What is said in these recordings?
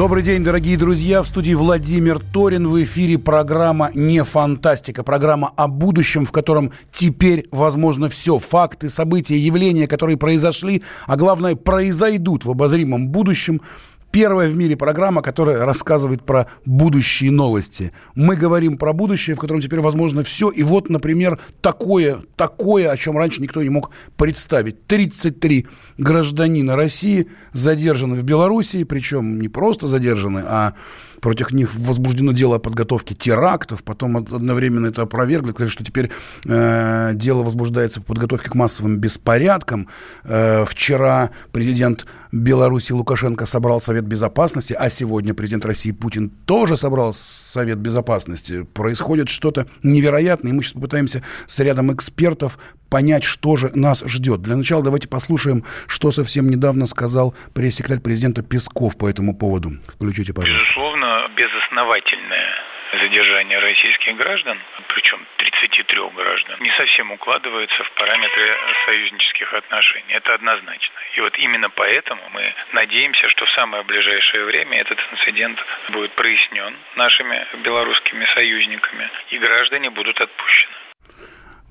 Добрый день, дорогие друзья. В студии Владимир Торин. В эфире программа «Не фантастика». Программа о будущем, в котором теперь возможно все. Факты, события, явления, которые произошли, а главное, произойдут в обозримом будущем – Первая в мире программа, которая рассказывает про будущие новости. Мы говорим про будущее, в котором теперь возможно все. И вот, например, такое, такое, о чем раньше никто не мог представить. 33 гражданина России задержаны в Белоруссии, причем не просто задержаны, а против них возбуждено дело о подготовке терактов, потом одновременно это опровергли, сказали, что теперь э, дело возбуждается по подготовке к массовым беспорядкам. Э, вчера президент Беларуси Лукашенко собрал Совет Безопасности, а сегодня президент России Путин тоже собрал Совет Безопасности. Происходит что-то невероятное, и мы сейчас попытаемся с рядом экспертов понять, что же нас ждет. Для начала давайте послушаем, что совсем недавно сказал пресс-секретарь президента Песков по этому поводу. Включите, пожалуйста. Безусловно, безосновательное задержание российских граждан, причем 33 граждан, не совсем укладывается в параметры союзнических отношений. Это однозначно. И вот именно поэтому мы надеемся, что в самое ближайшее время этот инцидент будет прояснен нашими белорусскими союзниками, и граждане будут отпущены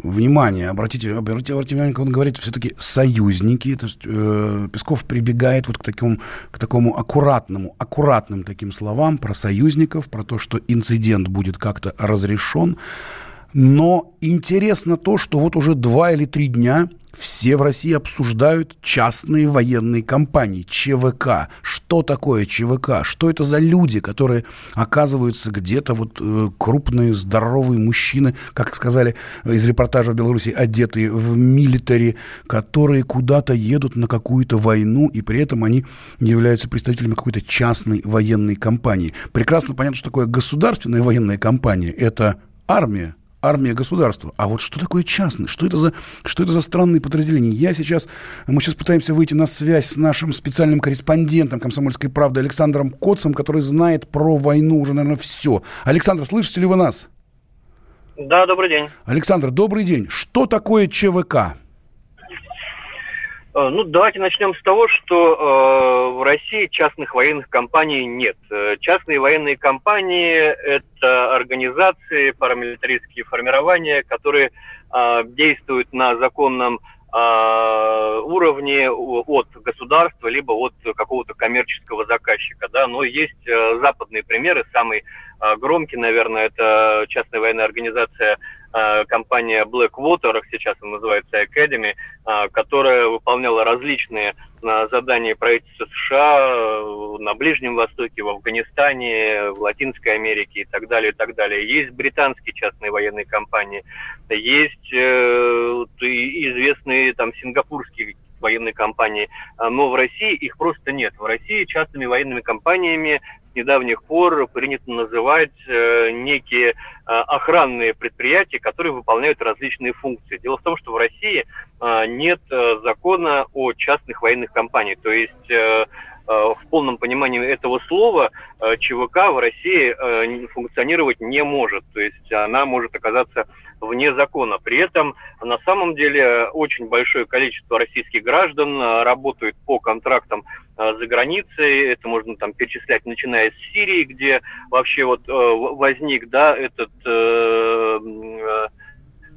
внимание, обратите, обратите, обратите внимание, он говорит все-таки союзники, то есть э, Песков прибегает вот к такому, к такому аккуратному, аккуратным таким словам про союзников, про то, что инцидент будет как-то разрешен. Но интересно то, что вот уже два или три дня все в России обсуждают частные военные компании, ЧВК. Что такое ЧВК? Что это за люди, которые оказываются где-то вот э, крупные, здоровые мужчины, как сказали из репортажа в Беларуси, одетые в милитари, которые куда-то едут на какую-то войну, и при этом они являются представителями какой-то частной военной компании. Прекрасно понятно, что такое государственная военная компания. Это армия, армия государства. А вот что такое частный? Что это за, что это за странные подразделения? Я сейчас, мы сейчас пытаемся выйти на связь с нашим специальным корреспондентом «Комсомольской правды» Александром Коцем, который знает про войну уже, наверное, все. Александр, слышите ли вы нас? Да, добрый день. Александр, добрый день. Что такое ЧВК? Э, ну, давайте начнем с того, что э, в России частных военных компаний нет. Э, частные военные компании – это организации, парамилитаристские формирования, которые э, действуют на законном э, уровне от государства, либо от какого-то коммерческого заказчика. Да? Но есть э, западные примеры. Самый э, громкий, наверное, это частная военная организация компания Blackwater, сейчас она называется Academy, э, которая выполняла различные э, задания правительства США на Ближнем Востоке, в Афганистане, в Латинской Америке и так далее, и так далее. Есть британские частные военные компании, есть известные там сингапурские военные компании, но в России их просто нет. В России частными военными компаниями недавних пор принято называть э, некие э, охранные предприятия, которые выполняют различные функции. Дело в том, что в России э, нет закона о частных военных компаниях. То есть в полном понимании этого слова ЧВК в России функционировать не может. То есть она может оказаться вне закона. При этом на самом деле очень большое количество российских граждан работают по контрактам за границей. Это можно там перечислять, начиная с Сирии, где вообще вот возник да, этот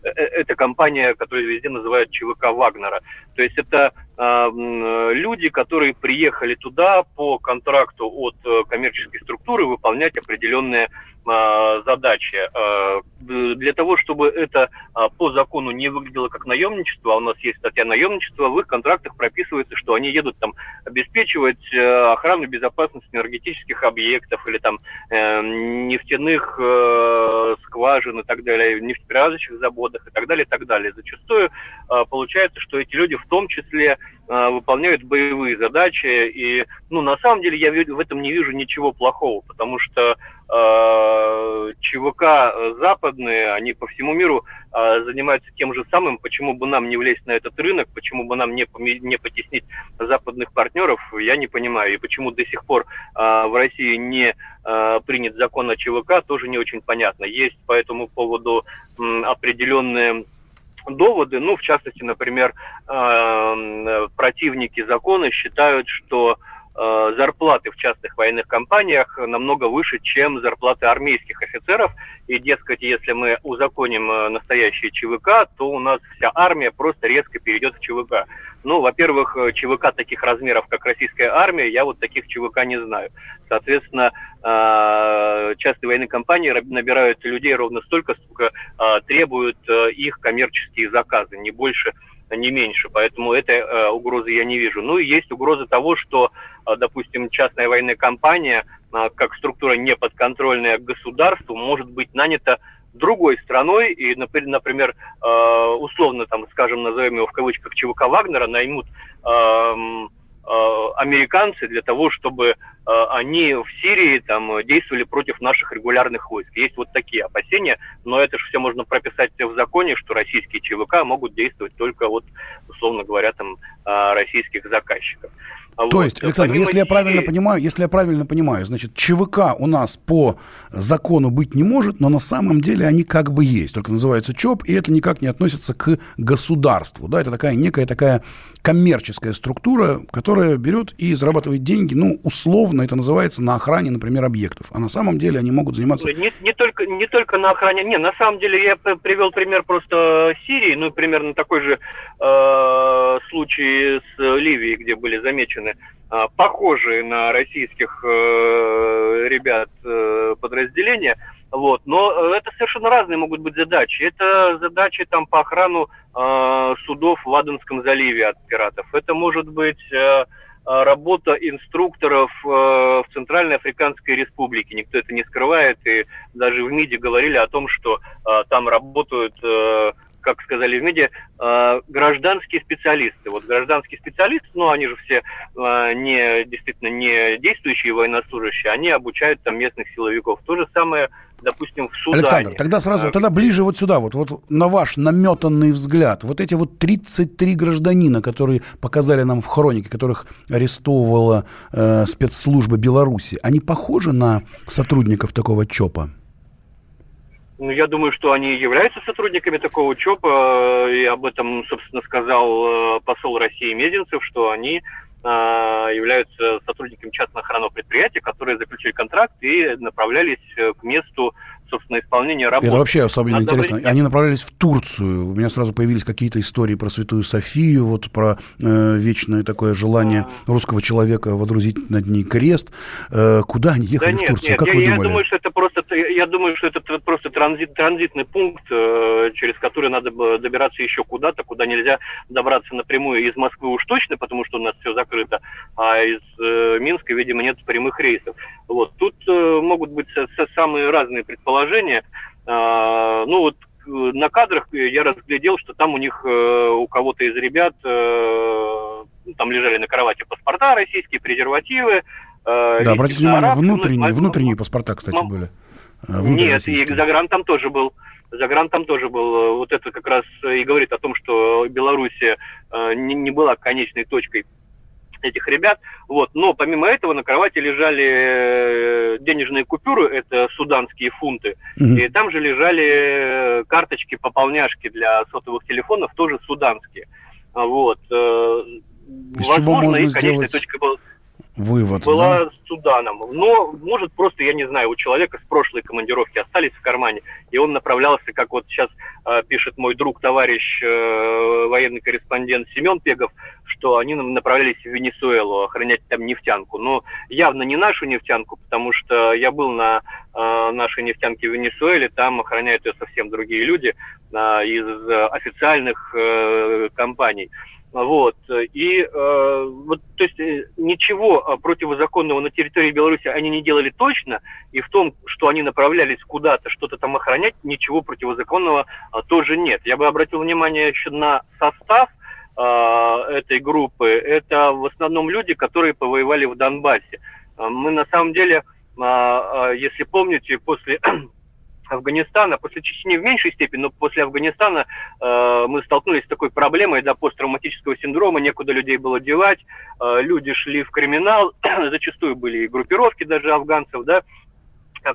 Э, это компания, которую везде называют ЧВК Вагнера. То есть это э, люди, которые приехали туда по контракту от э, коммерческой структуры выполнять определенные э, задачи. Э, для того, чтобы это а, по закону не выглядело как наемничество, а у нас есть статья наемничества, в их контрактах прописывается, что они едут там обеспечивать э, охрану безопасности энергетических объектов или там э, нефтяных скважин и так далее, нефтеперерабатывающих заводах и так далее, и так далее. Зачастую получается, что эти люди в том числе выполняют боевые задачи, и, ну, на самом деле я в этом не вижу ничего плохого, потому что э, ЧВК западные, они по всему миру э, занимаются тем же самым, почему бы нам не влезть на этот рынок, почему бы нам не, не потеснить западных партнеров, я не понимаю. И почему до сих пор э, в России не э, принят закон о ЧВК, тоже не очень понятно. Есть по этому поводу э, определенные доводы, ну, в частности, например, э, противники закона считают, что Э, зарплаты в частных военных компаниях намного выше, чем зарплаты армейских офицеров. И, дескать, если мы узаконим э, настоящие ЧВК, то у нас вся армия просто резко перейдет в ЧВК. Ну, во-первых, э, ЧВК таких размеров, как российская армия, я вот таких ЧВК не знаю. Соответственно, частные военные компании набирают людей ровно столько, сколько требуют их коммерческие заказы, не больше не меньше, поэтому этой э, угрозы я не вижу. Ну и есть угроза того, что, э, допустим, частная военная компания, э, как структура неподконтрольная государству, может быть нанята другой страной, и, например, э, условно, там, скажем, назовем его в кавычках ЧВК Вагнера, наймут э, Э, американцы для того, чтобы э, они в Сирии там действовали против наших регулярных войск. Есть вот такие опасения, но это же все можно прописать в законе, что российские ЧВК могут действовать только вот, условно говоря, там э, российских заказчиков. То вот. есть, Александр, если я правильно понимаю, если я правильно понимаю, значит, ЧВК у нас по закону быть не может, но на самом деле они как бы есть, только называются ЧОП, и это никак не относится к государству, да, это такая некая такая коммерческая структура, которая берет и зарабатывает деньги, ну, условно это называется на охране, например, объектов, а на самом деле они могут заниматься... Не, не, только, не только на охране, не, на самом деле я привел пример просто Сирии, ну, примерно такой же э, случай с Ливией, где были замечены женщины, а, похожие на российских э, ребят э, подразделения, вот. Но это совершенно разные могут быть задачи. Это задачи там по охрану э, судов в Аденском заливе от пиратов. Это может быть э, работа инструкторов э, в Центральной Африканской Республике. Никто это не скрывает. И даже в МИДе говорили о том, что э, там работают э, как сказали в медиа, э, гражданские специалисты. Вот гражданские специалисты, ну, они же все э, не, действительно не действующие военнослужащие, они обучают там местных силовиков. То же самое допустим, в Судане. Александр, тогда сразу, тогда ближе вот сюда, вот, вот на ваш наметанный взгляд, вот эти вот 33 гражданина, которые показали нам в хронике, которых арестовывала э, спецслужба Беларуси, они похожи на сотрудников такого ЧОПа? Ну, я думаю, что они являются сотрудниками такого ЧОПа, и об этом, собственно, сказал э, посол России Мезенцев, что они э, являются сотрудниками частного охранного предприятия, которые заключили контракт и направлялись э, к месту собственно, исполнения работы. Это вообще особенно Надо интересно. Они направлялись в Турцию. У меня сразу появились какие-то истории про Святую Софию, вот про э, вечное такое желание а... русского человека водрузить над ней крест. Э, куда они ехали да нет, в Турцию? Нет, как я, вы я думали? думаю, что это просто, я думаю, что это просто транзит, транзитный пункт, э, через который надо добираться еще куда-то, куда нельзя добраться напрямую из Москвы уж точно, потому что у нас все закрыто, а из э, Минска, видимо, нет прямых рейсов. Вот. Тут э, могут быть самые разные предположения. А, ну вот э, на кадрах я разглядел, что там у них, э, у кого-то из ребят, э, ну, там лежали на кровати паспорта российские, презервативы. Да, обратите внимание, араб, внутренние, ну, внутренние паспорта, кстати, ну, были. Нет, и загран там тоже был. Загран там тоже был. Вот это как раз и говорит о том, что Белоруссия не, не была конечной точкой этих ребят. Вот. Но помимо этого на кровати лежали э, денежные купюры, это суданские фунты, mm и там же лежали э, карточки, пополняшки для сотовых телефонов, тоже суданские. Вот. Э, Из Возможно, чего можно сделать... Точка была... Вывод, была да? с Суданом. Но, может, просто, я не знаю, у человека с прошлой командировки остались в кармане, и он направлялся, как вот сейчас э, пишет мой друг, товарищ, э, военный корреспондент Семен Пегов, что они направлялись в Венесуэлу охранять там нефтянку. Но явно не нашу нефтянку, потому что я был на э, нашей нефтянке в Венесуэле, там охраняют ее совсем другие люди э, из официальных э, компаний. Вот. И э, вот, то есть э, ничего э, противозаконного на территории Беларуси они не делали точно, и в том, что они направлялись куда-то, что-то там охранять, ничего противозаконного а, тоже нет. Я бы обратил внимание еще на состав э, этой группы. Это в основном люди, которые повоевали в Донбассе. Мы на самом деле, э, если помните, после Афганистана, после Чечни в меньшей степени, но после Афганистана э, мы столкнулись с такой проблемой да, посттравматического синдрома, некуда людей было девать, э, люди шли в криминал, зачастую были и группировки даже афганцев, да,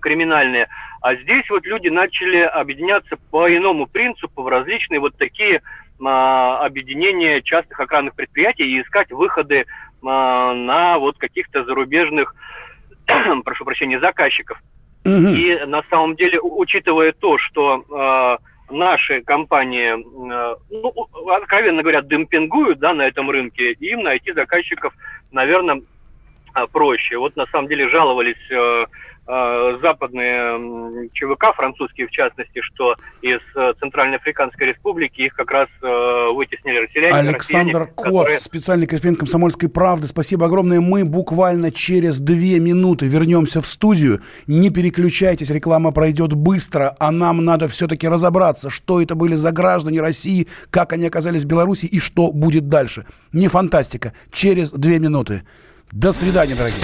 криминальные. А здесь вот люди начали объединяться по иному принципу в различные вот такие э, объединения частных охранных предприятий и искать выходы э, на вот каких-то зарубежных, прошу прощения, заказчиков. Угу. И на самом деле, учитывая то, что э, наши компании, э, ну, откровенно говоря, демпингуют да, на этом рынке, им найти заказчиков, наверное, проще. Вот на самом деле жаловались западные ЧВК, французские в частности, что из э, Центральноафриканской Республики их как раз э, вытеснили россияне. Александр россияне, Коц, которые... специальный корреспондент «Комсомольской правды». Спасибо огромное. Мы буквально через две минуты вернемся в студию. Не переключайтесь, реклама пройдет быстро, а нам надо все-таки разобраться, что это были за граждане России, как они оказались в Беларуси и что будет дальше. Не фантастика. Через две минуты. До свидания, дорогие.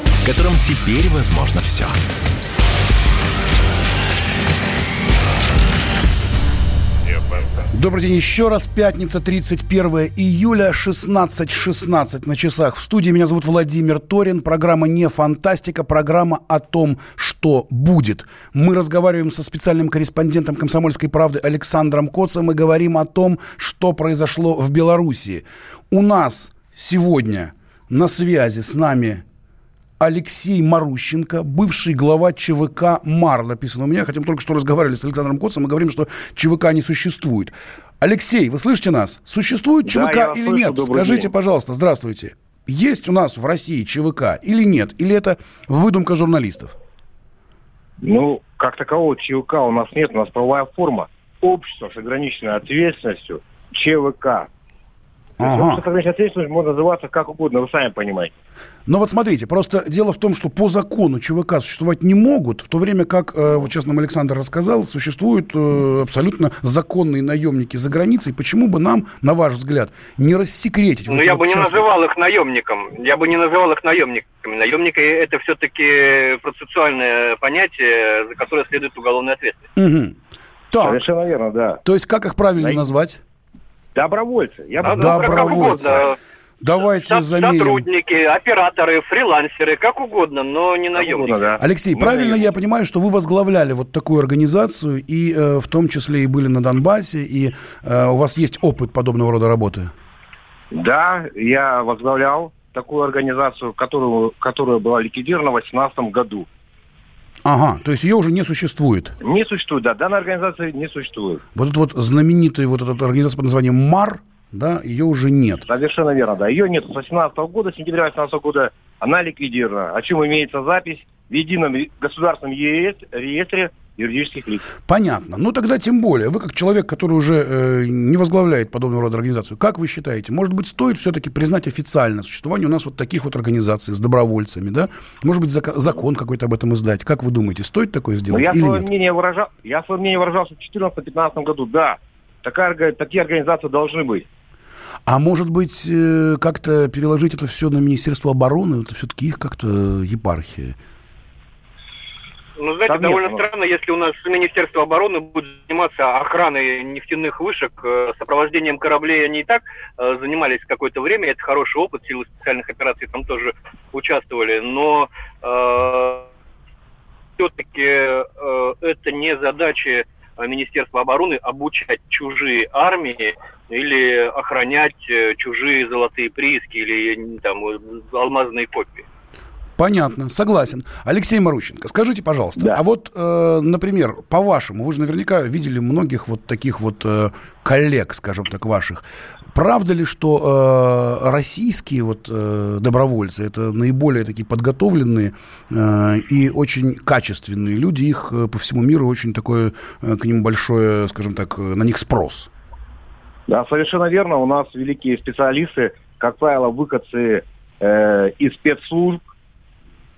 в котором теперь возможно все. Добрый день еще раз. Пятница, 31 июля, 16.16 16 на часах. В студии меня зовут Владимир Торин. Программа «Не фантастика», программа о том, что будет. Мы разговариваем со специальным корреспондентом «Комсомольской правды» Александром Коцем и говорим о том, что произошло в Белоруссии. У нас сегодня на связи с нами Алексей Марущенко, бывший глава ЧВК МАР, написано у меня, хотя мы только что разговаривали с Александром Коцем, мы говорим, что ЧВК не существует. Алексей, вы слышите нас? Существует ЧВК да, или слышу, нет? Скажите, день. пожалуйста, здравствуйте. Есть у нас в России ЧВК или нет? Или это выдумка журналистов? Ну, как такового ЧВК у нас нет, у нас правовая форма. Общество с ограниченной ответственностью, ЧВК. Ага. Потому что ответственность может называться как угодно, вы сами понимаете. Но вот смотрите, просто дело в том, что по закону ЧВК существовать не могут, в то время как, э, вот сейчас нам Александр рассказал, существуют э, абсолютно законные наемники за границей. Почему бы нам, на ваш взгляд, не рассекретить? Ну, вот я бы не называл их наемником. Я бы не называл их наемниками. Наемники – это все-таки процессуальное понятие, за которое следует уголовная ответственность. Угу. Так. Совершенно верно, да. То есть как их правильно На... назвать? Добровольцы. Я бы... Добровольцы. Давайте заменим. Сотрудники, операторы, фрилансеры, как угодно, но не наемники. да. Алексей, не правильно наемники. я понимаю, что вы возглавляли вот такую организацию, и э, в том числе и были на Донбассе, и э, у вас есть опыт подобного рода работы? Да, я возглавлял такую организацию, которую, которая была ликвидирована в 2018 году. Ага, то есть ее уже не существует. Не существует, да, данной организации не существует. Вот эта вот знаменитая вот эта организация под названием МАР, да, ее уже нет. Совершенно верно, да. Ее нет с 2018 года, с сентября 2018 года она ликвидирована. О чем имеется запись в едином государственном реестре юридических лиц. Понятно. Ну тогда тем более, вы как человек, который уже э, не возглавляет подобного рода организацию, как вы считаете, может быть, стоит все-таки признать официально существование у нас вот таких вот организаций с добровольцами, да? Может быть, зак- закон какой-то об этом издать? Как вы думаете, стоит такое сделать я или свое нет? Мнение выражал, я свое мнение выражался в 2014-2015 году, да. Такая, такие организации должны быть. А может быть, э, как-то переложить это все на Министерство обороны? Это все-таки их как-то епархия. Ну, знаете, Совместно. довольно странно, если у нас Министерство обороны будет заниматься охраной нефтяных вышек, э, сопровождением кораблей они и так э, занимались какое-то время, это хороший опыт, силы специальных операций там тоже участвовали, но э, все-таки э, это не задача э, Министерства обороны обучать чужие армии или охранять э, чужие золотые прииски или там алмазные копии. Понятно, согласен. Алексей Марущенко, скажите, пожалуйста, Да. а вот, э, например, по-вашему, вы же наверняка видели многих вот таких вот э, коллег, скажем так, ваших. Правда ли, что э, российские вот э, добровольцы это наиболее такие подготовленные э, и очень качественные люди, их э, по всему миру очень такое э, к ним большое, скажем так, э, на них спрос? Да, совершенно верно. У нас великие специалисты, как правило, выходцы э, из спецслужб,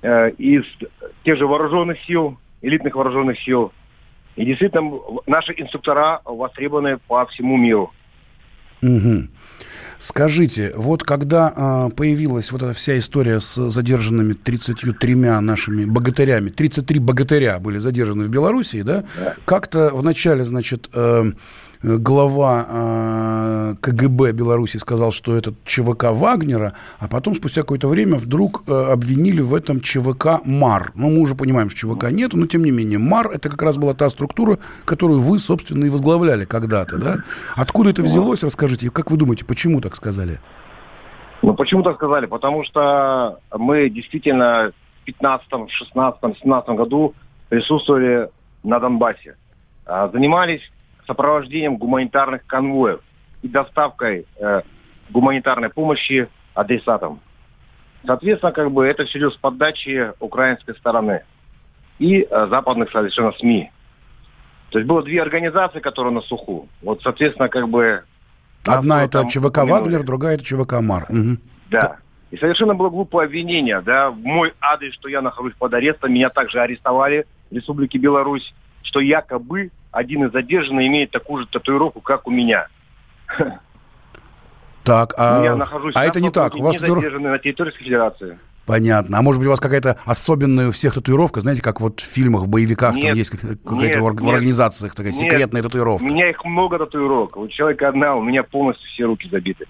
из тех же вооруженных сил, элитных вооруженных сил. И действительно, наши инструктора востребованы по всему миру. Мгм. Скажите, вот когда а, появилась вот эта вся история с задержанными 33 нашими богатырями, 33 богатыря были задержаны в Белоруссии, да? Как-то вначале, значит, э, э, глава э, КГБ Беларуси сказал, что это ЧВК Вагнера, а потом спустя какое-то время вдруг э, обвинили в этом ЧВК МАР. Ну, мы уже понимаем, что ЧВК нету, но тем не менее, МАР это как раз была та структура, которую вы, собственно, и возглавляли когда-то, да? Откуда это взялось, расскажите, как вы думаете, почему так сказали? Ну, почему так сказали? Потому что мы действительно в 15, 16, 17 году присутствовали на Донбассе. А, Занимались сопровождением гуманитарных конвоев и доставкой э, гуманитарной помощи адресатам. Соответственно, как бы это все идет с поддачи украинской стороны и э, западных совершенно СМИ. То есть было две организации, которые на суху. Вот, соответственно, как бы... Одна это ЧВК упомянули. Вагнер, другая это ЧВК МАР. Мгм. Да. И совершенно было глупое обвинение, да, в мой адрес, что я нахожусь под арестом, меня также арестовали в Республике Беларусь, что якобы один из задержанных имеет такую же татуировку, как у меня. Так, а, я нахожусь а это не так. У вас не татуиров- на территории Федерации. Понятно. А может быть, у вас какая-то особенная у всех татуировка? Знаете, как вот в фильмах, в боевиках там Нет, есть как- какая-то в нет. организациях такая Нет. секретная У татуировка. меня их много татуировок. У человека одна, у меня полностью все руки забиты.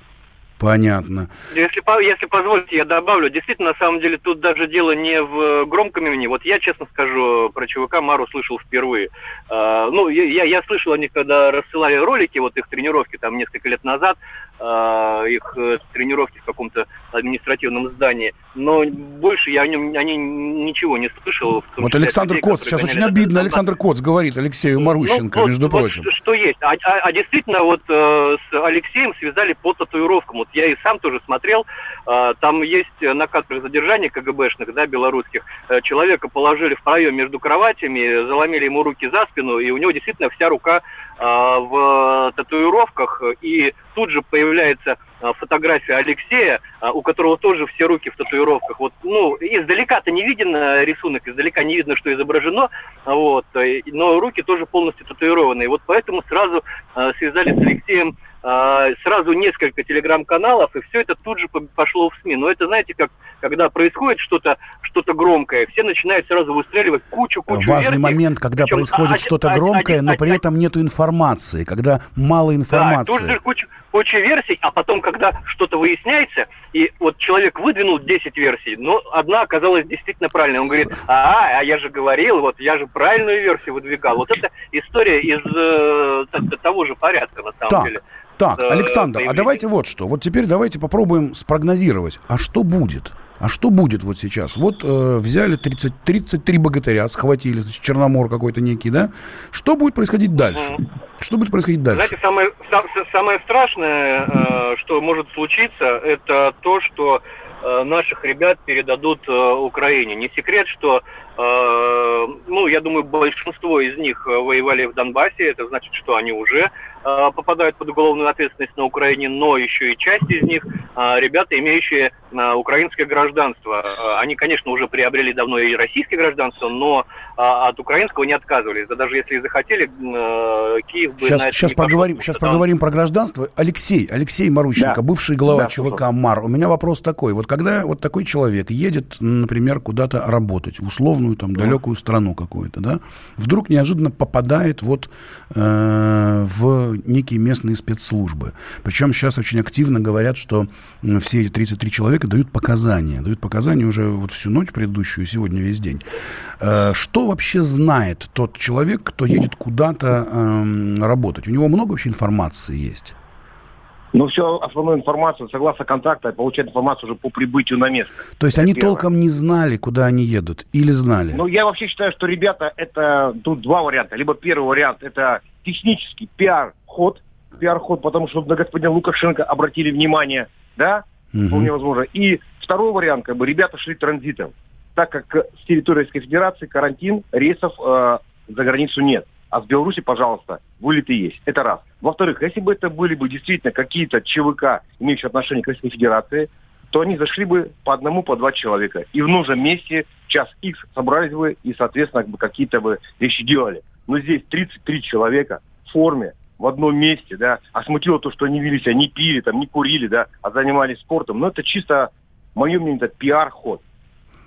Понятно. Если, по- если позволите, я добавлю. Действительно, на самом деле, тут даже дело не в громком имени. Вот я, честно скажу, про ЧВК Мару слышал впервые. А, ну, я, я- слышал о них, когда рассылали ролики, вот их тренировки там несколько лет назад, их э, тренировки в каком-то административном здании. Но больше я о нем о ней ничего не слышал. Вот Александр людей, Коц, сейчас очень обидно, Александр Коц говорит Алексею Марущенко, ну, вот- между вот прочим. что, что есть. А, а- а действительно, вот э, с Алексеем связали по татуировкам. Вот я и сам тоже смотрел. э, там есть на кадрах задержания КГБшных, да, белорусских. Э, человека положили в проем между кроватями, заломили ему руки за спину, и у него действительно вся рука э, в татуировках. И тут же появляется э, фотография Алексея, э, у которого тоже все руки в татуировках. Вот, ну, издалека-то не виден э, рисунок, издалека не видно, что изображено, вот, э, но руки тоже полностью татуированные. Вот поэтому сразу связали с Алексеем сразу несколько телеграм-каналов, и все это тут же по- пошло в СМИ. Но это, знаете, как когда происходит что-то что громкое, все начинают сразу выстреливать кучу-кучу Важный версий. момент, когда Причем, происходит а- а- что-то а- громкое, а- но а- при этом нету информации, когда мало Да, тут информации. же куча, куча версий, а потом, когда что-то выясняется, и вот человек выдвинул 10 версий, но одна оказалась действительно правильной. Он говорит, а, а я же говорил, вот я же правильную версию выдвигал. Вот это история из э, того же порядка, на самом так. деле. Так, Александр, а давайте вот что. Вот теперь давайте попробуем спрогнозировать. А что будет? А что будет вот сейчас? Вот э, взяли 30, 33 богатыря, схватили, значит, Черномор какой-то некий, да? Что будет происходить дальше? Mm. Что будет происходить дальше? Знаете, самое, самое страшное, э, что может случиться, это то, что э, наших ребят передадут э, Украине. Не секрет, что Э, ну, я думаю, большинство из них э, воевали в Донбассе, это значит, что они уже попадают под уголовную ответственность на Украине, но еще и часть из них ребята, имеющие украинское гражданство. Они, конечно, уже приобрели давно и российское гражданство, но от украинского не отказывались. Да даже если и захотели, Киев бы сейчас, на это сейчас поговорим, пошел, Сейчас поговорим про гражданство. Алексей, Алексей Марущенко, да. бывший глава да, ЧВК МАР. У меня вопрос такой. Вот когда вот такой человек едет, например, куда-то работать в условную там далекую страну какую-то, да, вдруг неожиданно попадает вот э, в некие местные спецслужбы. Причем сейчас очень активно говорят, что все эти 33 человека дают показания, дают показания уже вот всю ночь предыдущую, сегодня весь день. Э, что вообще знает тот человек, кто едет куда-то э, работать? У него много вообще информации есть? Ну, все основную информацию, согласно контракта, получают информацию уже по прибытию на место. То есть они первое. толком не знали, куда они едут? Или знали? Ну, я вообще считаю, что, ребята, это тут два варианта. Либо первый вариант, это технический пиар-ход, пиар-ход, потому что на господина Лукашенко обратили внимание, да, угу. вполне возможно. И второй вариант, как бы, ребята шли транзитом. Так как с территории Российской Федерации карантин, рейсов э, за границу нет а с Беларуси, пожалуйста, вылеты есть. Это раз. Во-вторых, если бы это были бы действительно какие-то ЧВК, имеющие отношение к Российской Федерации, то они зашли бы по одному, по два человека. И в нужном месте час X собрались бы и, соответственно, какие-то бы вещи делали. Но здесь 33 человека в форме, в одном месте, да, а смутило то, что они вели себя, не пили, там, не курили, да, а занимались спортом. Но это чисто, мое мнение, это пиар-ход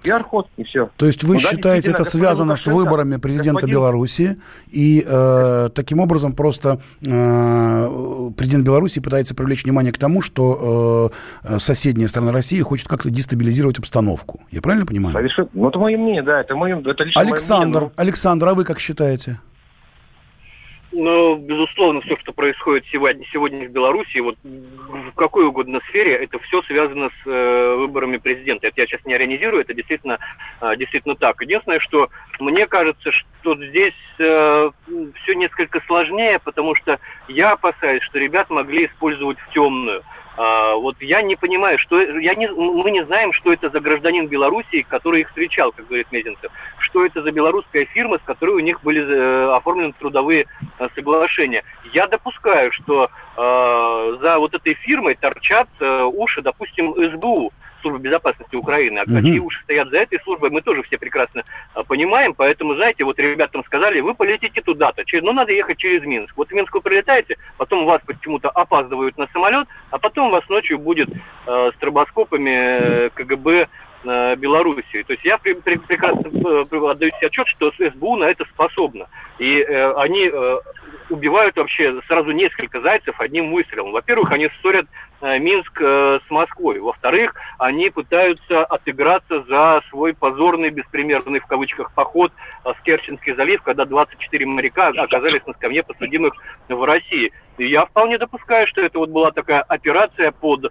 пиар-ход, и все. То есть вы ну, считаете, это связано с выборами президента господин... Беларуси, и э, таким образом просто э, президент Беларуси пытается привлечь внимание к тому, что э, соседняя страна России хочет как-то дестабилизировать обстановку. Я правильно понимаю? Совершенно. Ну, это мое мнение, да, это мое, это лично Александр, мое мнение, но... Александр, а вы как считаете? Ну, безусловно, все, что происходит сегодня, сегодня в Беларуси, вот в какой угодно сфере, это все связано с э, выборами президента. Это я сейчас не организирую, это действительно, э, действительно так. Единственное, что мне кажется, что здесь э, все несколько сложнее, потому что я опасаюсь, что ребят могли использовать в темную. А, вот я не понимаю, что я не, мы не знаем, что это за гражданин Белоруссии, который их встречал, как говорит Мезенцев. Что это за белорусская фирма, с которой у них были э, оформлены трудовые э, соглашения. Я допускаю, что э, за вот этой фирмой торчат э, уши, допустим, СБУ. Службы безопасности Украины. А угу. какие уши стоят за этой службой, мы тоже все прекрасно а, понимаем. Поэтому, знаете, вот ребятам сказали, вы полетите туда-то. Ну, надо ехать через Минск. Вот в Минск вы прилетаете, потом вас почему-то опаздывают на самолет, а потом вас ночью будет э, стробоскопами э, КГБ э, Белоруссии. То есть я при, при, прекрасно э, отдаю себе отчет, что СБУ на это способна. И э, они э, убивают вообще сразу несколько зайцев одним выстрелом. Во-первых, они ссорят э, Минск э, с Москвой. Во-вторых, они пытаются отыграться за свой позорный, беспримерный в кавычках поход э, в Керченский залив, когда 24 моряка оказались на скамье подсудимых в России. И я вполне допускаю, что это вот была такая операция под э,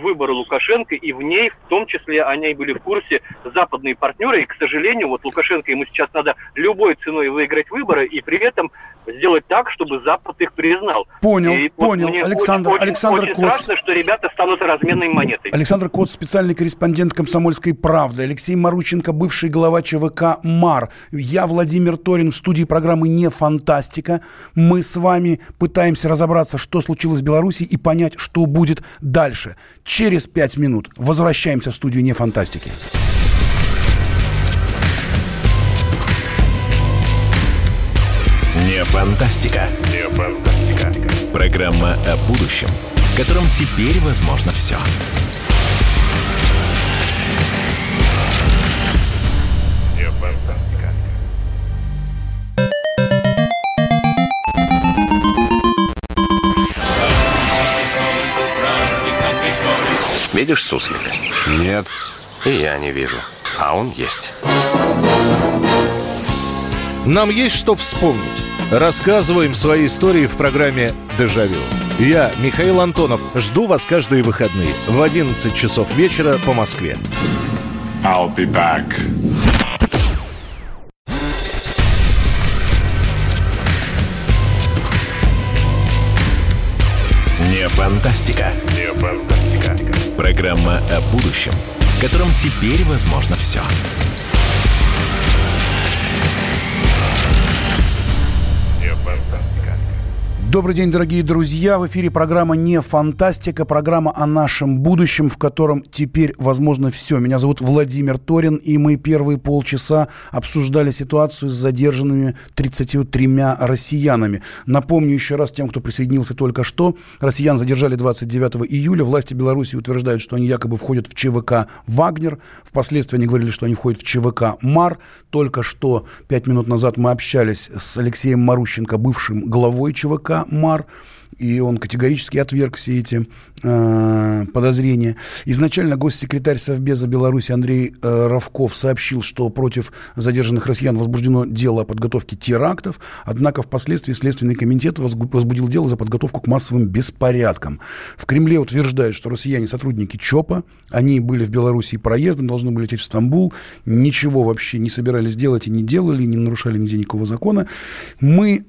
выборы Лукашенко, и в ней в том числе они были в курсе западные партнеры, и, к сожалению, вот Лукашенко, ему сейчас надо любой ценой выиграть выборы, и при этом сделать так, чтобы Запад их признал. Понял, и понял. Вот Александр, очень, Александр очень, Коц. страшно, что ребята станут разменной монетой. Александр Коц, специальный корреспондент «Комсомольской правды». Алексей Марученко, бывший глава ЧВК «МАР». Я, Владимир Торин, в студии программы «Не фантастика». Мы с вами пытаемся разобраться, что случилось в Беларуси и понять, что будет дальше. Через пять минут возвращаемся в студию «Не фантастики». Фантастика. Фантастика. Программа о будущем, в котором теперь возможно все. видишь суслика? Нет. И я не вижу. А он есть. Нам есть что вспомнить. Рассказываем свои истории в программе «Дежавю». Я, Михаил Антонов, жду вас каждые выходные в 11 часов вечера по Москве. I'll be back. Не фантастика. Не фантастика. Программа о будущем, в котором теперь возможно все. Добрый день, дорогие друзья. В эфире программа «Не фантастика», программа о нашем будущем, в котором теперь возможно все. Меня зовут Владимир Торин, и мы первые полчаса обсуждали ситуацию с задержанными 33 россиянами. Напомню еще раз тем, кто присоединился только что. Россиян задержали 29 июля. Власти Беларуси утверждают, что они якобы входят в ЧВК «Вагнер». Впоследствии они говорили, что они входят в ЧВК «Мар». Только что, пять минут назад, мы общались с Алексеем Марущенко, бывшим главой ЧВК МАР, и он категорически отверг все эти э, подозрения. Изначально госсекретарь Совбеза Беларуси Андрей э, Равков сообщил, что против задержанных россиян возбуждено дело о подготовке терактов, однако впоследствии Следственный комитет возбудил дело за подготовку к массовым беспорядкам. В Кремле утверждают, что россияне сотрудники ЧОПа, они были в Беларуси проездом, должны были лететь в Стамбул, ничего вообще не собирались делать и не делали, не нарушали нигде никакого закона. Мы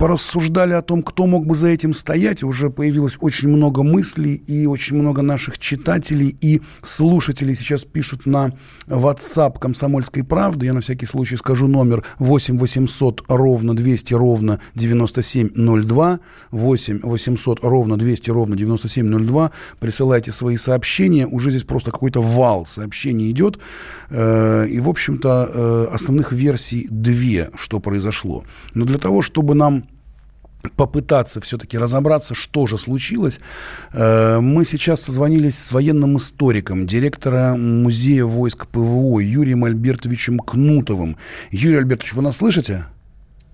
порассуждали о том, кто мог бы за этим стоять. Уже появилось очень много мыслей, и очень много наших читателей и слушателей сейчас пишут на WhatsApp «Комсомольской правды». Я на всякий случай скажу номер 8 800 ровно 200 ровно 9702. 8 800 ровно 200 ровно 9702. Присылайте свои сообщения. Уже здесь просто какой-то вал сообщений идет. Э, и, в общем-то, э, основных версий две, что произошло. Но для того, чтобы нам попытаться все-таки разобраться, что же случилось. Э, мы сейчас созвонились с военным историком, директора Музея войск ПВО Юрием Альбертовичем Кнутовым. Юрий Альбертович, вы нас слышите?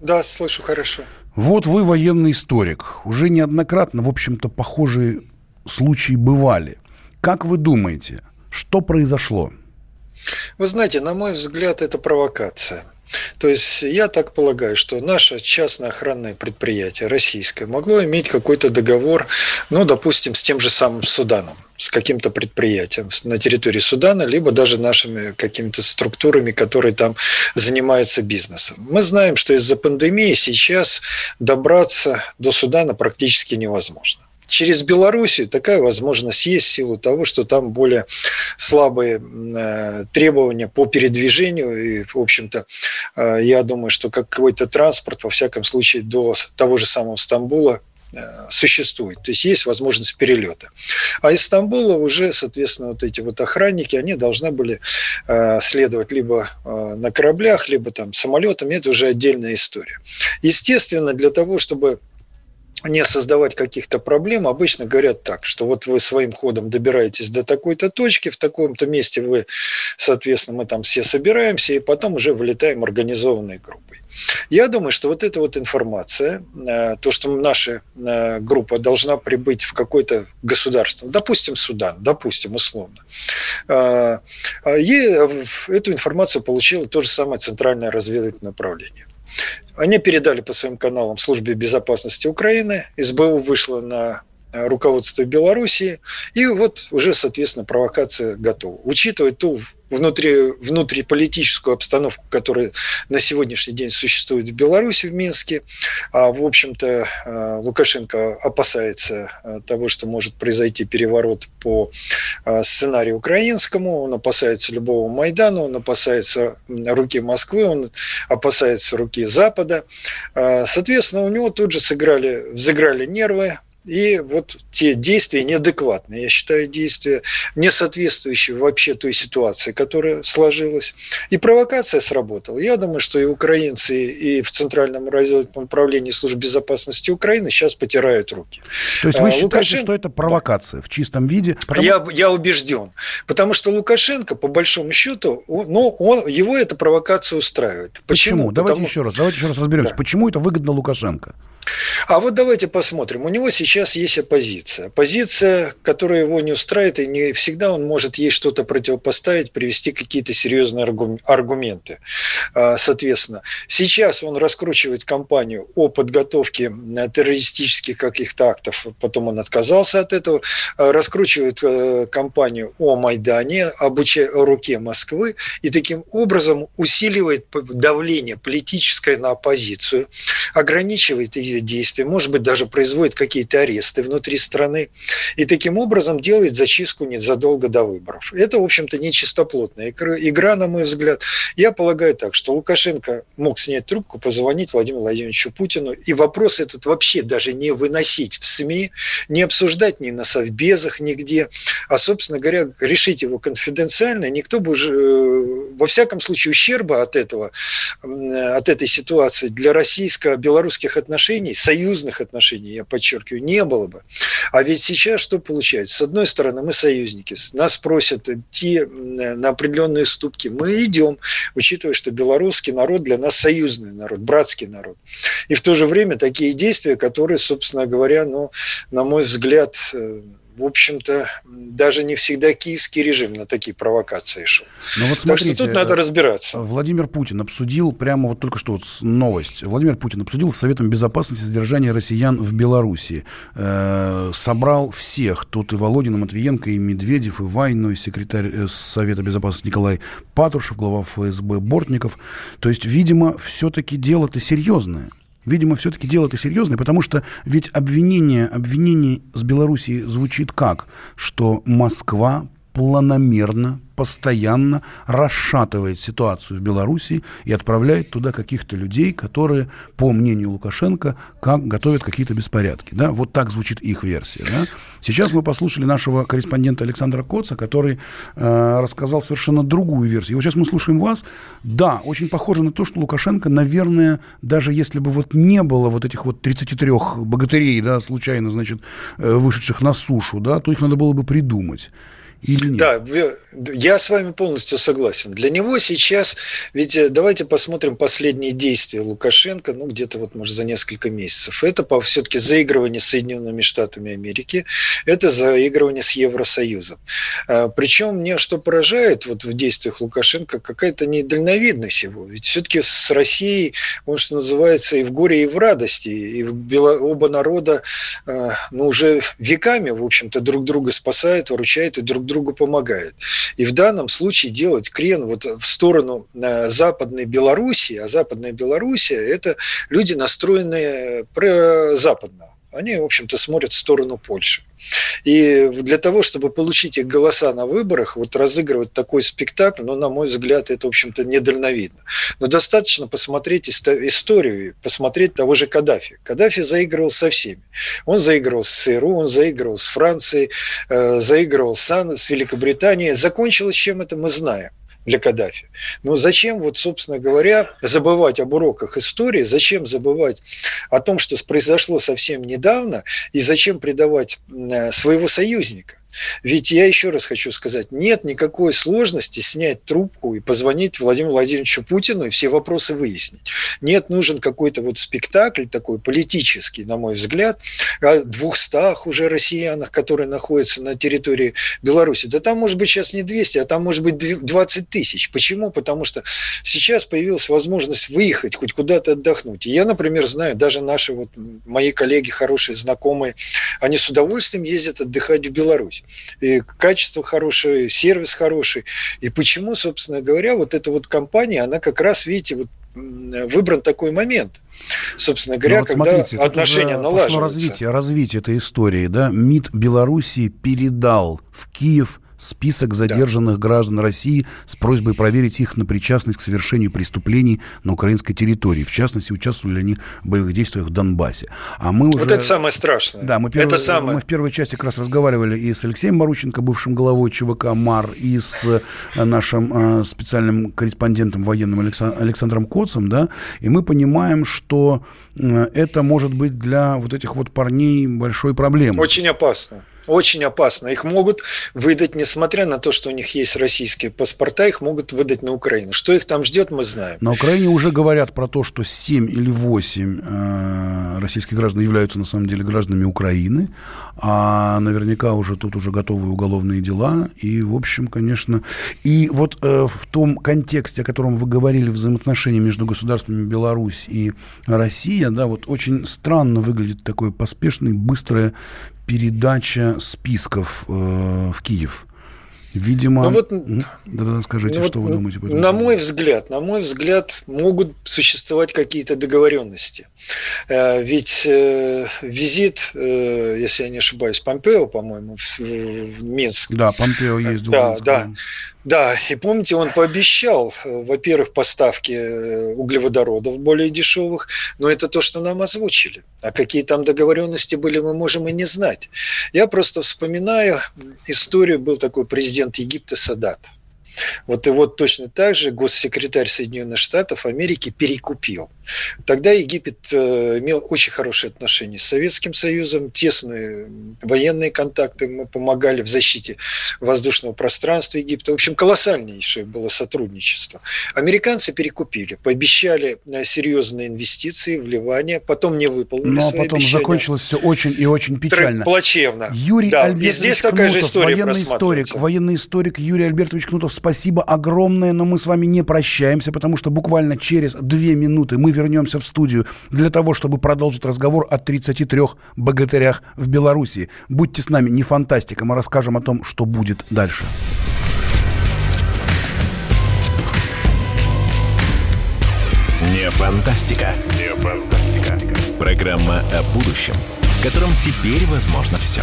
Да, слышу хорошо. Вот вы военный историк. Уже неоднократно, в общем-то, похожие случаи бывали. Как вы думаете, что произошло? Вы знаете, на мой взгляд, это провокация – то есть я так полагаю, что наше частное охранное предприятие российское могло иметь какой-то договор, ну, допустим, с тем же самым Суданом с каким-то предприятием на территории Судана, либо даже нашими какими-то структурами, которые там занимаются бизнесом. Мы знаем, что из-за пандемии сейчас добраться до Судана практически невозможно. Через Белоруссию такая возможность есть в силу того, что там более слабые э, требования по передвижению. И, в общем-то, э, я думаю, что какой-то транспорт, во всяком случае, до того же самого Стамбула э, существует. То есть есть возможность перелета. А из Стамбула уже, соответственно, вот эти вот охранники, они должны были следовать либо на кораблях, либо там самолетами. Это уже отдельная история. Естественно, для того, чтобы не создавать каких-то проблем, обычно говорят так, что вот вы своим ходом добираетесь до такой-то точки, в таком-то месте вы, соответственно, мы там все собираемся, и потом уже вылетаем организованной группой. Я думаю, что вот эта вот информация, э, то, что наша э, группа должна прибыть в какое-то государство, допустим, Судан, допустим, условно, э, эту информацию получило то же самое Центральное разведывательное управление. Они передали по своим каналам службе безопасности Украины. СБУ вышла на э, руководство Белоруссии. И вот уже, соответственно, провокация готова. Учитывая ту внутри, внутриполитическую обстановку, которая на сегодняшний день существует в Беларуси, в Минске. А, в общем-то, э, Лукашенко опасается э, того, что может произойти переворот по сценарию украинскому, он опасается любого Майдана, он опасается руки Москвы, он опасается руки Запада. Соответственно, у него тут же сыграли, взыграли нервы, и вот те действия неадекватные, я считаю, действия не соответствующие вообще той ситуации, которая сложилась. И провокация сработала. Я думаю, что и украинцы, и в Центральном разведывательном управлении службы безопасности Украины сейчас потирают руки. То есть вы а, считаете, Лукашенко... что это провокация в чистом виде? Потому... Я, я убежден. Потому что Лукашенко, по большому счету, он, ну, он, его эта провокация устраивает. Почему? Почему? Давайте Потому... еще раз, давайте еще раз разберемся. Да. Почему это выгодно Лукашенко? А вот давайте посмотрим. У него сейчас есть оппозиция. Оппозиция, которая его не устраивает, и не всегда он может ей что-то противопоставить, привести какие-то серьезные аргументы. А, соответственно, сейчас он раскручивает кампанию о подготовке террористических каких-то актов, потом он отказался от этого, а, раскручивает э, кампанию о Майдане, об руке Москвы, и таким образом усиливает давление политическое на оппозицию, ограничивает ее действия, может быть, даже производит какие-то аресты внутри страны и таким образом делает зачистку незадолго до выборов. Это, в общем-то, не чистоплотная игра, на мой взгляд. Я полагаю так, что Лукашенко мог снять трубку, позвонить Владимиру Владимировичу Путину, и вопрос этот вообще даже не выносить в СМИ, не обсуждать ни на совбезах, нигде, а, собственно говоря, решить его конфиденциально. Никто бы э, во всяком случае, ущерба от этого, от этой ситуации для российско-белорусских отношений, союзных отношений, я подчеркиваю, не было бы. А ведь сейчас что получается? С одной стороны, мы союзники, нас просят идти на определенные ступки. Мы идем, учитывая, что белорусский народ для нас союзный народ, братский народ. И в то же время такие действия, которые, собственно говоря, ну, на мой взгляд, э, в общем-то, даже не всегда киевский режим на такие провокации шел. Но ну вот смотрите, так что тут надо э, разбираться. Владимир Путин обсудил, прямо вот только что вот новость, Владимир Путин обсудил с Советом Безопасности содержание россиян в Беларуси. Э, собрал всех, тут и Володина, Матвиенко, и Медведев, и Вайну, и секретарь э, Совета Безопасности Николай Патрушев, глава ФСБ Бортников. То есть, видимо, все-таки дело-то серьезное. Видимо, все-таки дело это серьезное, потому что ведь обвинение, обвинение с Белоруссией звучит как, что Москва планомерно постоянно расшатывает ситуацию в Беларуси и отправляет туда каких-то людей, которые, по мнению Лукашенко, как готовят какие-то беспорядки. Да? Вот так звучит их версия. Да? Сейчас мы послушали нашего корреспондента Александра Коца, который э, рассказал совершенно другую версию. И вот сейчас мы слушаем вас. Да, очень похоже на то, что Лукашенко, наверное, даже если бы вот не было вот этих вот 33 богатырей, да, случайно, значит, э, вышедших на сушу, да, то их надо было бы придумать или нет? Да, я с вами полностью согласен. Для него сейчас, ведь э, давайте посмотрим последние действия Лукашенко, ну где-то вот может за несколько месяцев. Это по все-таки заигрывание с Соединенными Штатами Америки, это заигрывание с Евросоюзом. А, Причем мне что поражает вот в действиях Лукашенко, какая-то недальновидность его. Ведь все-таки с Россией, он что называется, и в горе, и в радости, и в Бело... оба народа а, ну, уже веками, в общем-то, друг друга спасают, выручают и друг другу помогают. И в данном случае делать крен вот в сторону э, Западной Белоруссии, а Западная Белоруссия – это люди, настроенные западно они, в общем-то, смотрят в сторону Польши. И для того, чтобы получить их голоса на выборах, вот разыгрывать такой спектакль, ну, на мой взгляд, это, в общем-то, недальновидно. Но достаточно посмотреть историю, посмотреть того же Каддафи. Каддафи заигрывал со всеми. Он заигрывал с ЦРУ, он заигрывал с Францией, э, заигрывал с, с Великобританией. Закончилось чем это мы знаем для Каддафи. Но зачем, вот, собственно говоря, забывать об уроках истории, зачем забывать о том, что произошло совсем недавно, и зачем предавать э, своего союзника? Ведь я еще раз хочу сказать, нет никакой сложности снять трубку и позвонить Владимиру Владимировичу Путину и все вопросы выяснить. Нет, нужен какой-то вот спектакль такой политический, на мой взгляд, о двухстах уже россиянах, которые находятся на территории Беларуси. Да там может быть сейчас не 200, а там может быть 20 тысяч. Почему? Потому что сейчас появилась возможность выехать, хоть куда-то отдохнуть. И я, например, знаю, даже наши вот мои коллеги, хорошие знакомые, они с удовольствием ездят отдыхать в Беларусь и качество хорошее, сервис хороший. И почему, собственно говоря, вот эта вот компания, она как раз, видите, вот выбран такой момент. Собственно говоря, ну, вот когда смотрите, отношения налаживаются. развитие, развитие этой истории, да, МИД Белоруссии передал в Киев список задержанных да. граждан России с просьбой проверить их на причастность к совершению преступлений на украинской территории. В частности, участвовали они в боевых действиях в Донбассе. А мы уже... Вот это самое страшное. Да, мы, перв... это самое... мы в первой части как раз разговаривали и с Алексеем Марученко, бывшим главой ЧВК МАР, и с э, нашим э, специальным корреспондентом военным Александром Коцем, да, и мы понимаем, что э, это может быть для вот этих вот парней большой проблемой. Очень опасно. Очень опасно. Их могут выдать, несмотря на то, что у них есть российские паспорта, их могут выдать на Украину. Что их там ждет, мы знаем. На Украине уже говорят про то, что 7 или 8 э, российских граждан являются на самом деле гражданами Украины, а наверняка уже тут уже готовы уголовные дела. И, в общем, конечно... И вот э, в том контексте, о котором вы говорили, взаимоотношения между государствами Беларусь и Россия, да, вот очень странно выглядит такое поспешное, быстрое передача списков э, в Киев. Видимо, ну вот, да, скажите, ну что вот, вы думаете по этому? На мой взгляд, на мой взгляд, могут существовать какие-то договоренности. Э, ведь э, визит, э, если я не ошибаюсь, Помпео, по-моему, в, в Минск. Да, Помпео ездил. Да, да. Да, и помните, он пообещал, во-первых, поставки углеводородов более дешевых, но это то, что нам озвучили. А какие там договоренности были, мы можем и не знать. Я просто вспоминаю историю, был такой президент Египта Садат – вот и вот точно так же госсекретарь Соединенных Штатов Америки перекупил. Тогда Египет э, имел очень хорошие отношения с Советским Союзом, тесные военные контакты, мы помогали в защите воздушного пространства Египта. В общем, колоссальнейшее было сотрудничество. Американцы перекупили, пообещали э, серьезные инвестиции, вливания, потом не выполнили Но свои потом обещания. закончилось все очень и очень печально. Плачевно. Юрий да. Альбертович здесь Кнутов, такая же история военный историк, военный историк Юрий Альбертович Кнутов, спасибо огромное, но мы с вами не прощаемся, потому что буквально через две минуты мы вернемся в студию для того, чтобы продолжить разговор о 33 богатырях в Беларуси. Будьте с нами, не фантастика, мы расскажем о том, что будет дальше. Не фантастика. Не фантастика. Программа о будущем, в котором теперь возможно все.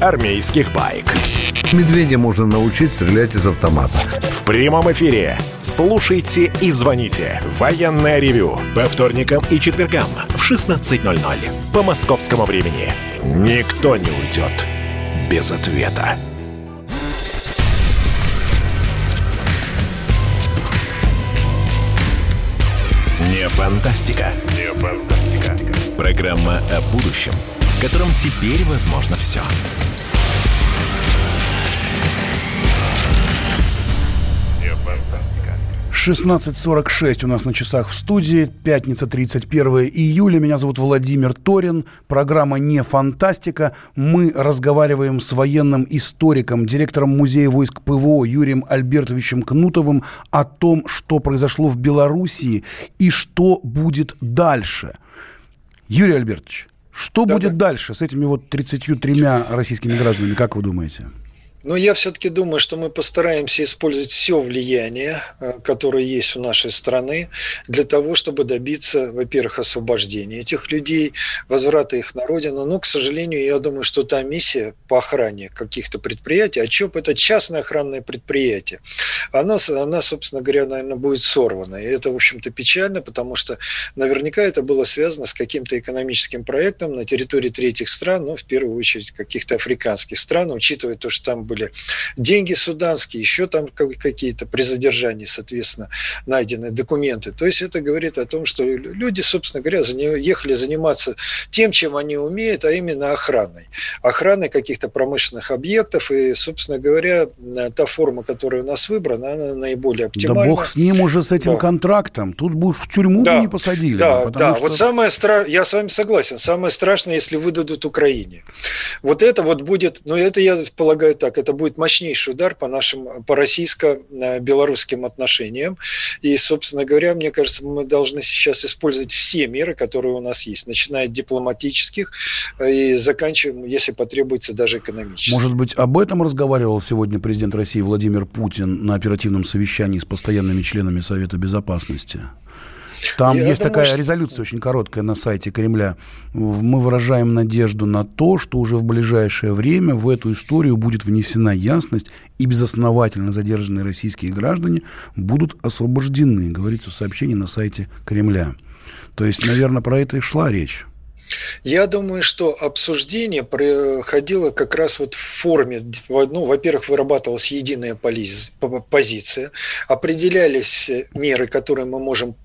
армейских байк. Медведя можно научить стрелять из автомата. В прямом эфире. Слушайте и звоните. Военное ревю. По вторникам и четвергам в 16.00. По московскому времени. Никто не уйдет без ответа. Не фантастика. Не фантастика. Программа о будущем, в котором теперь возможно все. 16.46 у нас на часах в студии. Пятница, 31 июля. Меня зовут Владимир Торин. Программа «Не фантастика». Мы разговариваем с военным историком, директором Музея войск ПВО Юрием Альбертовичем Кнутовым о том, что произошло в Белоруссии и что будет дальше. Юрий Альбертович, что да, будет да. дальше с этими вот 33 российскими гражданами, как вы думаете? Но я все-таки думаю, что мы постараемся использовать все влияние, э, которое есть у нашей страны, для того, чтобы добиться, во-первых, освобождения этих людей, возврата их на родину. Но, к сожалению, я думаю, что та миссия по охране каких-то предприятий, а ЧОП – это частное охранное предприятие, она, она, собственно говоря, наверное, будет сорвана. И это, в общем-то, печально, потому что наверняка это было связано с каким-то экономическим проектом на территории третьих стран, ну, в первую очередь, каких-то африканских стран, учитывая то, что там были были деньги суданские, еще там какие-то при задержании, соответственно, найдены документы. То есть это говорит о том, что люди, собственно говоря, ехали заниматься тем, чем они умеют, а именно охраной. Охраной каких-то промышленных объектов. И, собственно говоря, та форма, которая у нас выбрана, она наиболее оптимальна. Да бог с ним уже, с этим да. контрактом. Тут бы в тюрьму да. бы не посадили. Да, да. Что... Вот самое страшное, я с вами согласен, самое страшное, если выдадут Украине. Вот это вот будет, ну это я полагаю так, это будет мощнейший удар по нашим, по российско-белорусским отношениям. И, собственно говоря, мне кажется, мы должны сейчас использовать все меры, которые у нас есть, начиная от дипломатических и заканчивая, если потребуется, даже экономических. Может быть, об этом разговаривал сегодня президент России Владимир Путин на оперативном совещании с постоянными членами Совета Безопасности? Там Я есть такая что... резолюция очень короткая на сайте Кремля. Мы выражаем надежду на то, что уже в ближайшее время в эту историю будет внесена ясность, и безосновательно задержанные российские граждане будут освобождены, говорится в сообщении на сайте Кремля. То есть, наверное, про это и шла речь. Я думаю, что обсуждение проходило как раз вот в форме, ну, во-первых, вырабатывалась единая позиция, определялись меры, которые мы можем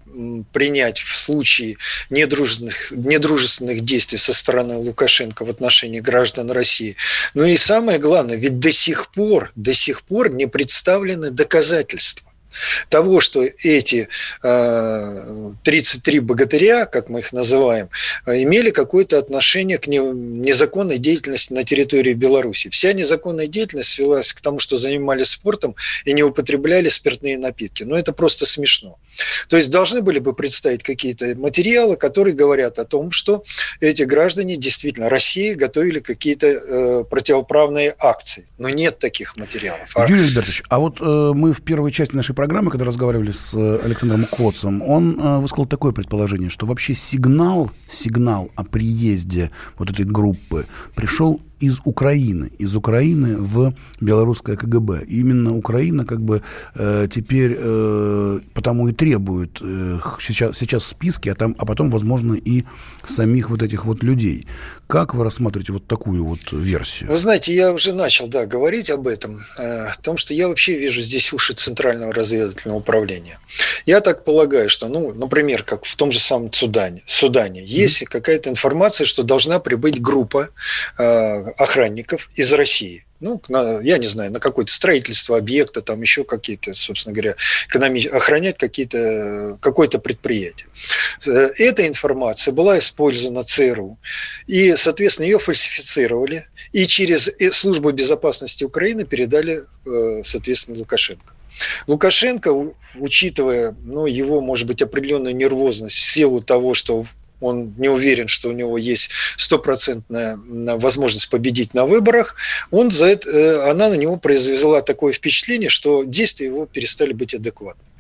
принять в случае недружественных, недружественных действий со стороны Лукашенко в отношении граждан России. Ну и самое главное, ведь до сих пор, до сих пор не представлены доказательства того, что эти э, 33 богатыря, как мы их называем, имели какое-то отношение к незаконной деятельности на территории Беларуси. Вся незаконная деятельность свелась к тому, что занимались спортом и не употребляли спиртные напитки. Но это просто смешно. То есть должны были бы представить какие-то материалы, которые говорят о том, что эти граждане действительно России готовили какие-то э, противоправные акции. Но нет таких материалов. Юрий Альбертович, а вот э, мы в первой части нашей программы, когда разговаривали с э, Александром Коцем, он э, высказал такое предположение, что вообще сигнал, сигнал о приезде вот этой группы пришел из Украины, из Украины в белорусское КГБ. И именно Украина как бы э, теперь э, потому и требует э, сейчас, сейчас списки, а, там, а потом, возможно, и самих вот этих вот людей. Как вы рассматриваете вот такую вот версию? Вы знаете, я уже начал, да, говорить об этом, э, о том, что я вообще вижу здесь уши Центрального разведывательного управления. Я так полагаю, что, ну, например, как в том же самом Судане, Судане есть mm-hmm. какая-то информация, что должна прибыть группа э, охранников из России. Ну, на, я не знаю, на какое-то строительство объекта, там еще какие-то, собственно говоря, экономи... охранять какие-то, какое-то предприятие. Э, эта информация была использована ЦРУ, и, соответственно, ее фальсифицировали, и через э, службу безопасности Украины передали, э, соответственно, Лукашенко. Лукашенко, учитывая ну, его, может быть, определенную нервозность в силу того, что он не уверен, что у него есть стопроцентная возможность победить на выборах, он за это, э, она на него произвела такое впечатление, что действия его перестали быть адекватными.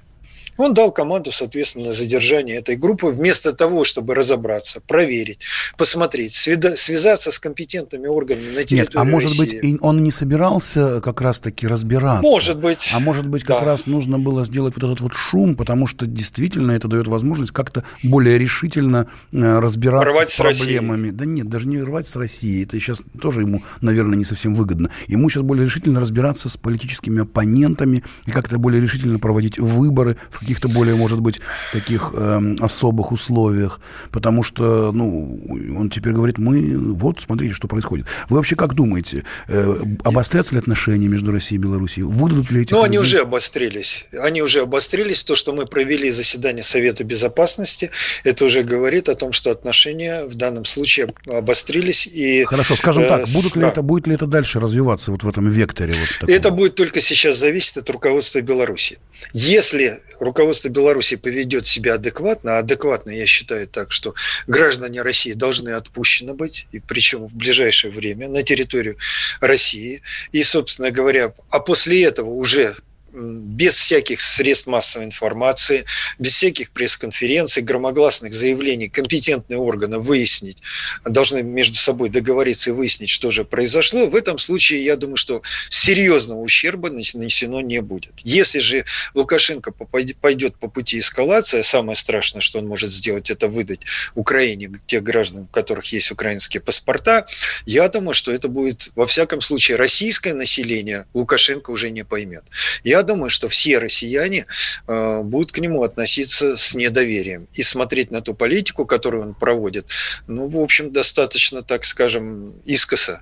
Он дал команду, соответственно, на задержание этой группы, вместо того, чтобы разобраться, проверить, посмотреть, связаться с компетентными органами на территории Нет, а может России. быть, он не собирался как раз-таки разбираться? Может быть. А может быть, как да. раз нужно было сделать вот этот вот шум, потому что действительно это дает возможность как-то более решительно э, разбираться рвать с, с проблемами. Россией. Да нет, даже не рвать с Россией. Это сейчас тоже ему, наверное, не совсем выгодно. Ему сейчас более решительно разбираться с политическими оппонентами и как-то более решительно проводить выборы в каких-то более, может быть, таких э, особых условиях, потому что, ну, он теперь говорит, мы, вот, смотрите, что происходит. Вы вообще как думаете, э, обострятся ли отношения между Россией и Белоруссией? Выдадут ли эти... Ну, они уже обострились. Они уже обострились. То, что мы провели заседание Совета Безопасности, это уже говорит о том, что отношения в данном случае обострились. И, Хорошо, скажем э, так, будут ли это, будет ли это дальше развиваться вот в этом векторе? Вот это будет только сейчас зависеть от руководства Беларуси. Если руководство Беларуси поведет себя адекватно, а адекватно я считаю так, что граждане России должны отпущены быть, и причем в ближайшее время на территорию России. И, собственно говоря, а после этого уже без всяких средств массовой информации, без всяких пресс-конференций, громогласных заявлений компетентные органы выяснить, должны между собой договориться и выяснить, что же произошло. В этом случае, я думаю, что серьезного ущерба нанесено не будет. Если же Лукашенко пойдет по пути эскалации, самое страшное, что он может сделать, это выдать Украине тех граждан, у которых есть украинские паспорта, я думаю, что это будет, во всяком случае, российское население Лукашенко уже не поймет. Я думаю, что все россияне э, будут к нему относиться с недоверием и смотреть на ту политику, которую он проводит, ну, в общем, достаточно, так скажем, искоса.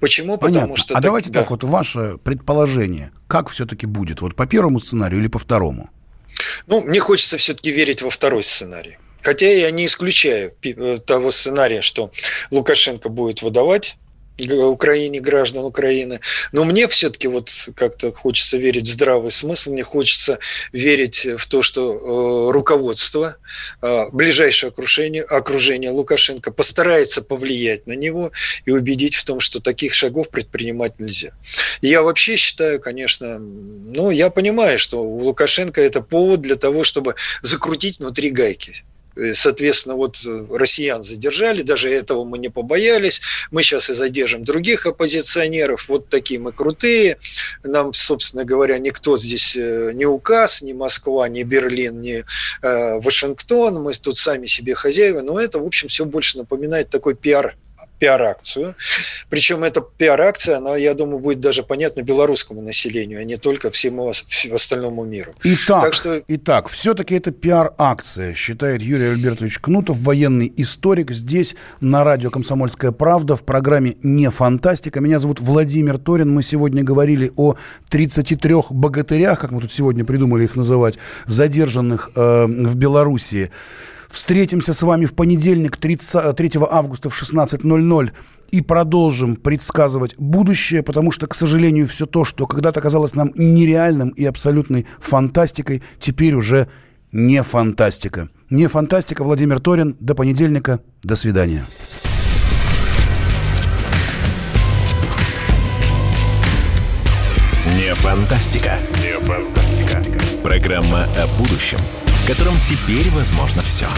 Почему? Понятно. Потому что... А так, давайте да. так, вот ваше предположение, как все-таки будет, вот по первому сценарию или по второму? Ну, мне хочется все-таки верить во второй сценарий. Хотя я не исключаю э, того сценария, что Лукашенко будет выдавать Украине, граждан Украины. Но мне все-таки вот как-то хочется верить в здравый смысл, мне хочется верить в то, что э, руководство, э, ближайшее окружение, окружение Лукашенко постарается повлиять на него и убедить в том, что таких шагов предпринимать нельзя. И я вообще считаю, конечно, ну, я понимаю, что у Лукашенко это повод для того, чтобы закрутить внутри гайки соответственно, вот э, россиян задержали, даже этого мы не побоялись. Мы сейчас и задержим других оппозиционеров. Вот такие мы крутые. Нам, собственно говоря, никто здесь э, не указ, ни Москва, ни Берлин, ни Вашингтон. Мы тут сами себе хозяева. Но это, в общем, все больше напоминает такой пиар пиар-акцию. Причем эта пиар-акция, она, я думаю, будет даже понятна белорусскому населению, а не только всему остальному миру. Итак, так что... итак все-таки это пиар-акция, считает Юрий Альбертович Кнутов, военный историк, здесь на радио «Комсомольская правда» в программе «Не фантастика». Меня зовут Владимир Торин. Мы сегодня говорили о 33 богатырях, как мы тут сегодня придумали их называть, задержанных э, в Белоруссии. Встретимся с вами в понедельник, 30, 3 августа в 16.00 и продолжим предсказывать будущее, потому что, к сожалению, все то, что когда-то казалось нам нереальным и абсолютной фантастикой, теперь уже не фантастика. Не фантастика. Владимир Торин. До понедельника. До свидания. Не фантастика. Не фантастика. Программа о будущем – котором теперь возможно все.